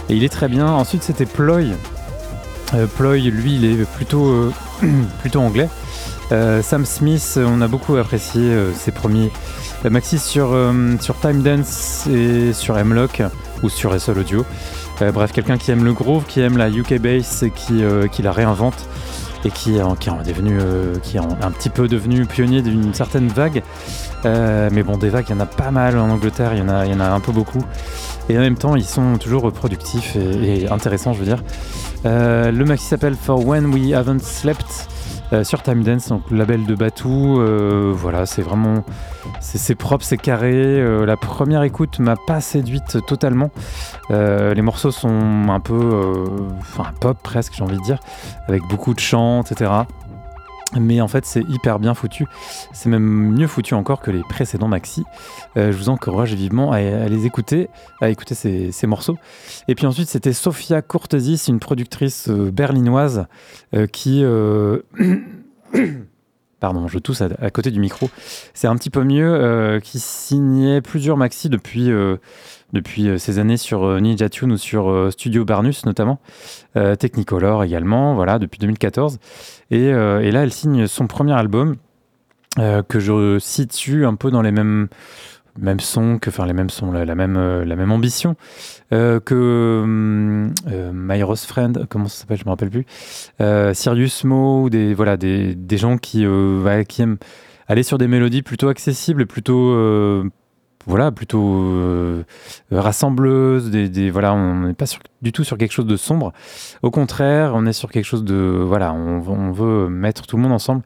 et il est très bien. Ensuite, c'était Ploy. Euh, Ploy, lui, il est plutôt, euh, plutôt anglais. Sam Smith, on a beaucoup apprécié ses premiers maxi sur, Time Dance et sur M-Lock ou sur SL Audio. Bref, quelqu'un qui aime le groove, qui aime la UK bass et qui la réinvente et qui, euh, est un petit peu devenu pionnier d'une certaine vague. Euh, mais bon, des vagues, il y en a pas mal en Angleterre, il y en a, un peu beaucoup. Et en même temps, ils sont toujours productifs et, et intéressants, je veux dire. Euh, le maxi s'appelle For When We Haven't Slept euh, sur Time Dance, donc le label de Batou. Euh, voilà, c'est vraiment. C'est propre, c'est carré. Euh, la première écoute m'a pas séduite totalement. Les morceaux sont un peu. Enfin, pop presque, j'ai envie de dire, avec beaucoup de chants, etc. Mais en fait, c'est hyper bien foutu. C'est même mieux foutu encore que les précédents maxi. Euh, je vous encourage vivement à, les écouter, à écouter ces, ces morceaux. Et puis ensuite, c'était Sofia Courtesis, une productrice euh, berlinoise euh, qui. Pardon, je tousse à, à côté du micro. C'est un petit peu mieux, qui signait plusieurs maxi depuis, depuis euh, ces années sur euh, Ninja Tune ou sur euh, Studio Barnus notamment. Technicolor également, voilà, depuis 2014. Et, là, elle signe son premier album que je situe un peu dans les mêmes sons, que, enfin les mêmes sons, la, même, la même ambition que hum, My Rose Friend, comment ça s'appelle, je me rappelle plus, Sirius Mo, des voilà des, des gens qui qui aiment aller sur des mélodies plutôt accessibles plutôt voilà plutôt euh, rassembleuses, des, voilà on n'est pas du tout sur quelque chose de sombre. Au contraire, on est sur quelque chose de voilà, on, veut mettre tout le monde ensemble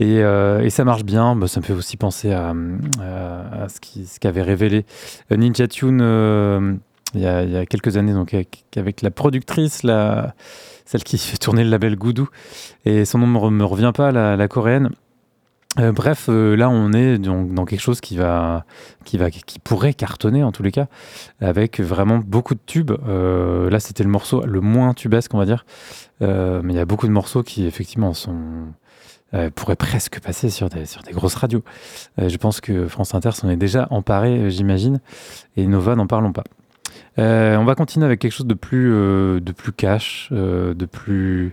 et, euh, ça marche bien. Bah, ça me fait aussi penser à, ce qu'avait révélé euh, Ninja Tune il, y a, quelques années, donc avec, la productrice, la, celle qui fait tourner le label Goudou, et son nom ne me, revient pas, la coréenne. Euh, bref, euh, là on est dans, quelque chose qui va, qui va, qui pourrait cartonner en tous les cas, avec vraiment beaucoup de tubes. Euh, là, c'était le morceau le moins tubesque, on va dire, mais il y a beaucoup de morceaux qui effectivement sont pourraient presque passer sur des, sur des grosses radios. Je pense que France Inter s'en est déjà emparé, j'imagine, et Nova, n'en parlons pas. On va continuer avec quelque chose de plus, de plus cash, de plus,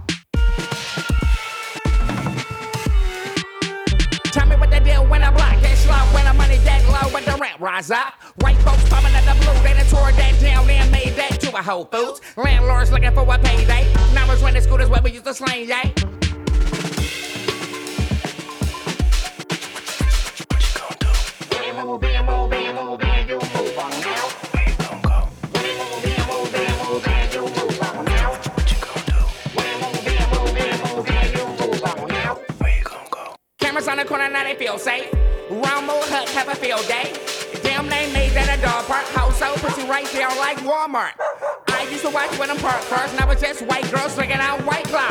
Tell me what they deal when I block that slow, when the money that low, when the rent rise up. White folks coming at the blue, they done tore that down and made that to a a Whole Foods. Landlords looking for a payday. Now it's renting scooters where we used to slang, yay. Cameras on the corner, now they feel safe. Rumble Hut have a field day. Damn, they made that a dog park. House so pussy right there like Walmart. I used to watch when them park cars, now it's just white girls drinking out white claw.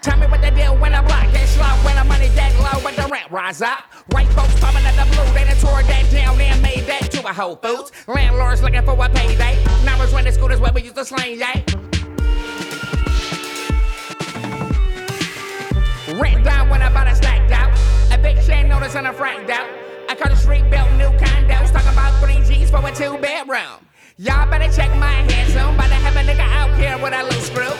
Tell me what they deal when I block that slot, when the money that low, when the rent rise up. White folks coming at the blue, they done tore that down and made that to a Whole Foods. Landlords looking for a payday. Now it's renting scooters where we used to slang, yay. Rent down when I bought a stacked out. A big chain notice and a franked out. I cut the street built new condos. Talk about three G's for a two bedroom. Y'all better check my hands soon. About to have a nigga out here with a loose screw.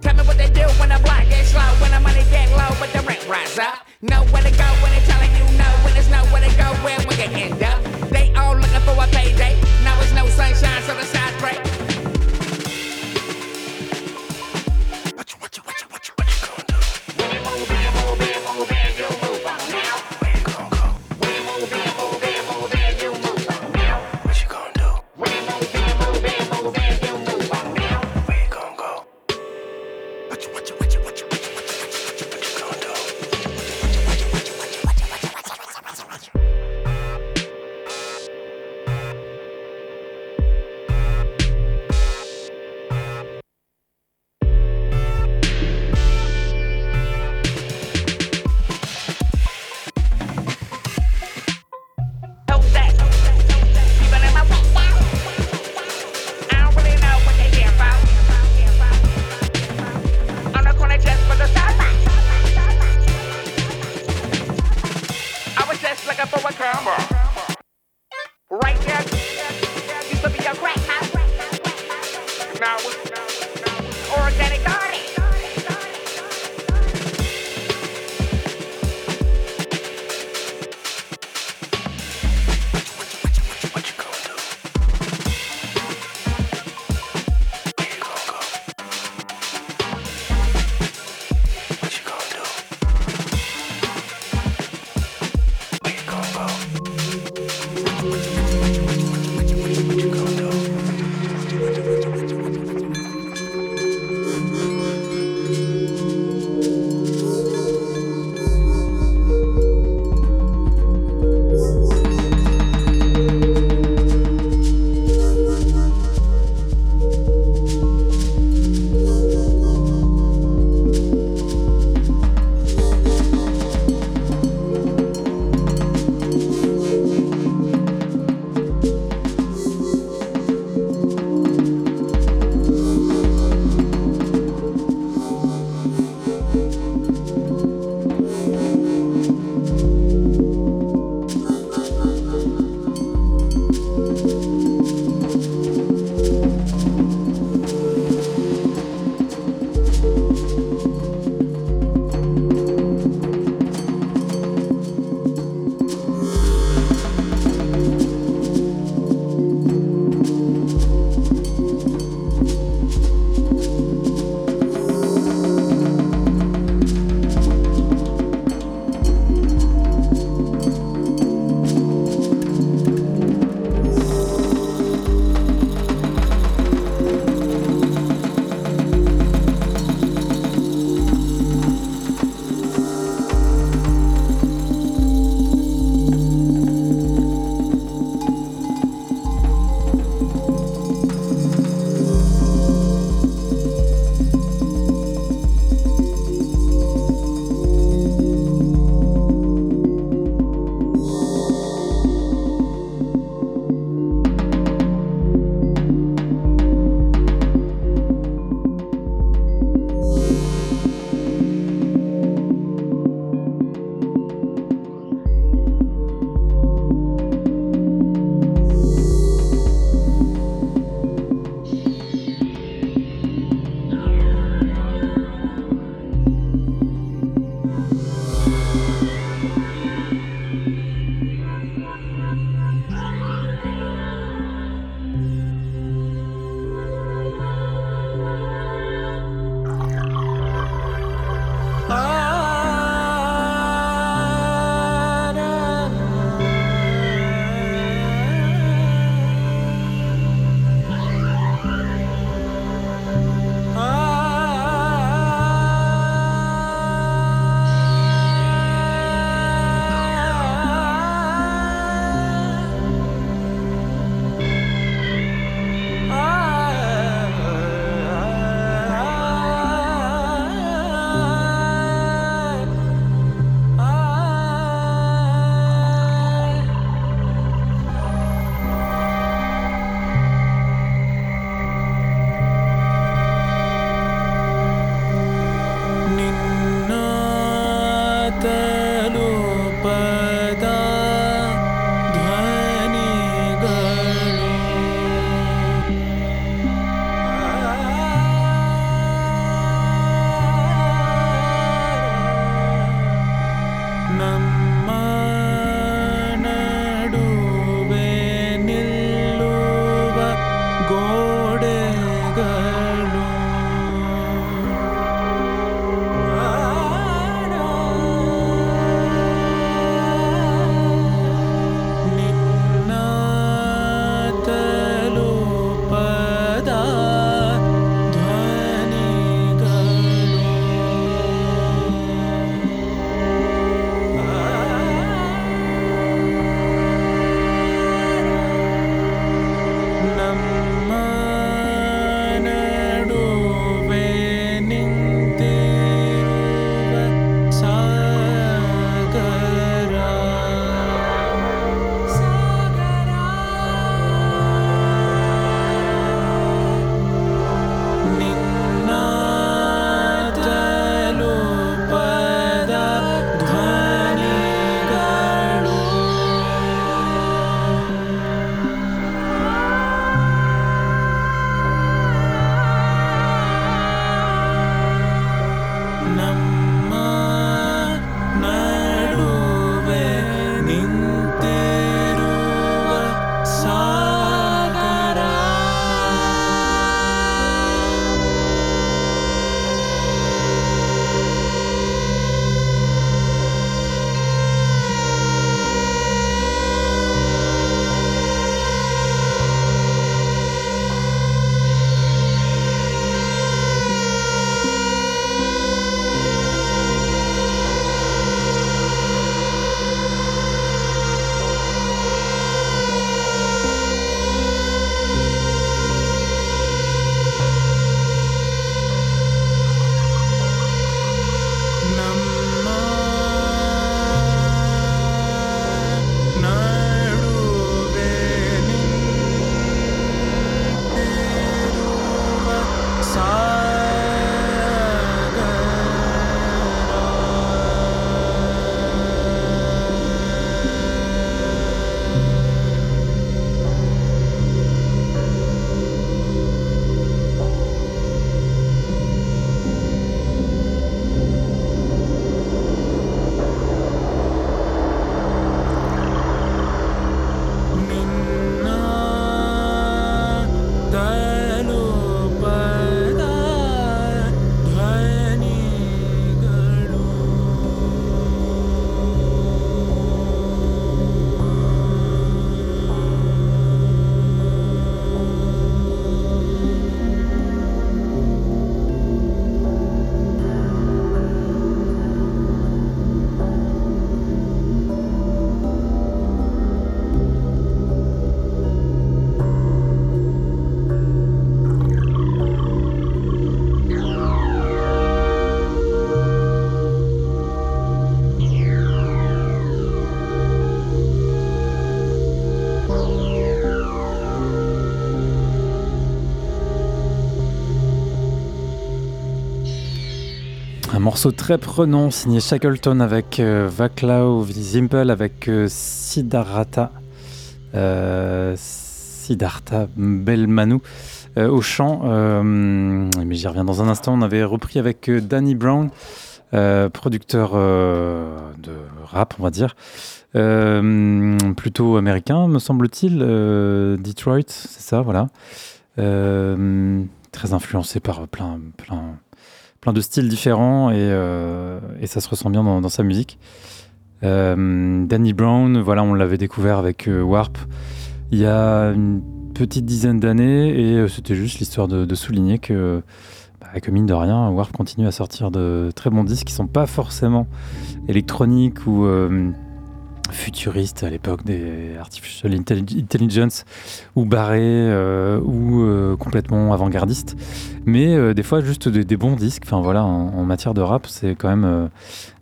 Tell me what they do when the block gets slow, when the money get low, but the rent rise up. Know where to go when they telling you no, when there's nowhere to go, where we can end up. They all looking for a payday. Now it's no sunshine, so the sides break. Morceau très prenant signé Shackleton avec euh, Vaclav Zimple avec euh, Siddhartha euh, Siddhartha Belmanu euh, au chant. mais j'y reviens dans un instant. On avait repris avec Danny Brown, producteur de rap, on va dire. Plutôt américain, me semble-t-il. Detroit, c'est ça, voilà. Très influencé par plein, plein, plein de styles différents et, euh, et ça se ressent bien dans, sa musique. Euh, Danny Brown, voilà, on l'avait découvert avec euh, Warp il y a une petite dizaine d'années et c'était juste l'histoire de, de souligner que, bah, que mine de rien, Warp continue à sortir de très bons disques qui sont pas forcément électroniques ou futuristes à l'époque des Artificial Intelli- Intelligence ou barrés euh, ou euh, complètement avant-gardistes mais euh, des fois juste des, bons disques enfin voilà en, matière de rap c'est quand même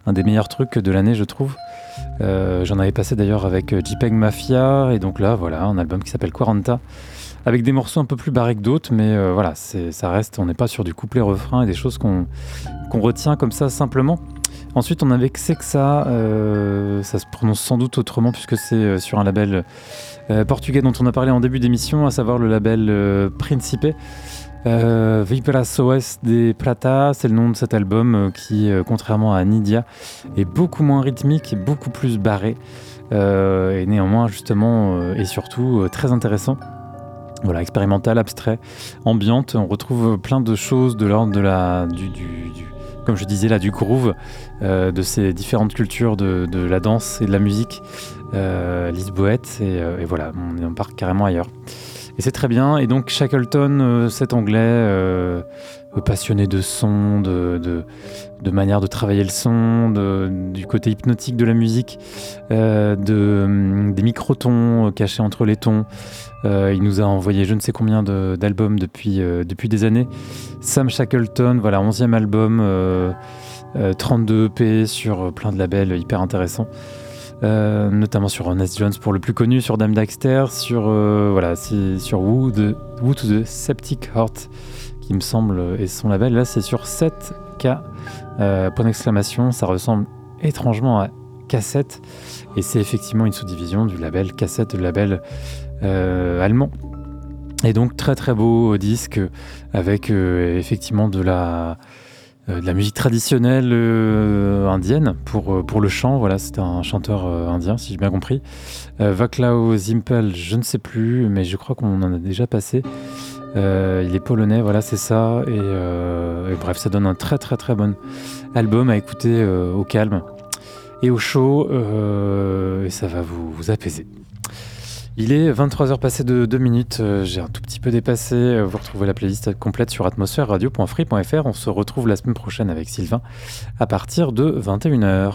un des meilleurs trucs de l'année je trouve. J'en avais passé d'ailleurs avec JPEG Mafia et donc là voilà un album qui s'appelle Quaranta avec des morceaux un peu plus barrés que d'autres mais voilà c'est ça reste on n'est pas sur du couplet refrain et des choses qu'on qu'on retient comme ça simplement Ensuite, on avait Xexa, euh, ça se prononce sans doute autrement puisque c'est euh, sur un label euh, portugais dont on a parlé en début d'émission, à savoir le label euh, Principe. Euh, OS de Prata, c'est le nom de cet album qui, contrairement à Nidia, est beaucoup moins rythmique et beaucoup plus barré. et néanmoins, justement, et surtout très intéressant. Voilà, expérimental, abstrait, ambiante. On retrouve plein de choses de l'ordre de la, du- du- comme je disais là, du groove, euh, de ces différentes cultures de, la danse et de la musique euh, euh, et voilà, on, part carrément ailleurs. Et c'est très bien. Et donc Shackleton, euh, cet anglais passionné de son, de, manière de travailler le son, du côté hypnotique de la musique, euh, de, hum, des microtons euh, cachés entre les tons. Euh, il nous a envoyé je ne sais combien d'albums depuis, des années. Sam Shackleton, voilà, 11e album, euh, euh, 32 EP sur euh, plein de labels hyper intéressants. Notamment sur Honest Jones pour le plus connu, sur Dame Dexter, sur, voilà, sur Who, de, Who to the Septic Heart, qui me semble est son label. Là, c'est sur 7K, euh, point d'exclamation. Ça ressemble étrangement à Cassette, et c'est effectivement une sous-division du label Cassette, le label euh, allemand. Et donc très très beau disque avec euh, effectivement de la, de la musique traditionnelle indienne pour, pour le chant. Voilà, c'est un chanteur indien si j'ai bien compris. Vaclav Zimpel, je ne sais plus, mais je crois qu'on en a déjà passé. Euh, il est polonais, voilà, c'est ça. Et, euh, et bref, ça donne un très très très bon album à écouter euh, au calme et au chaud, et ça va vous, vous apaiser. Il est 23h passé de 2 minutes, j'ai un tout petit peu dépassé. Vous retrouvez la playlist complète sur atmosphère-radio.free.fr. On se retrouve la semaine prochaine avec Sylvain à partir de 21h.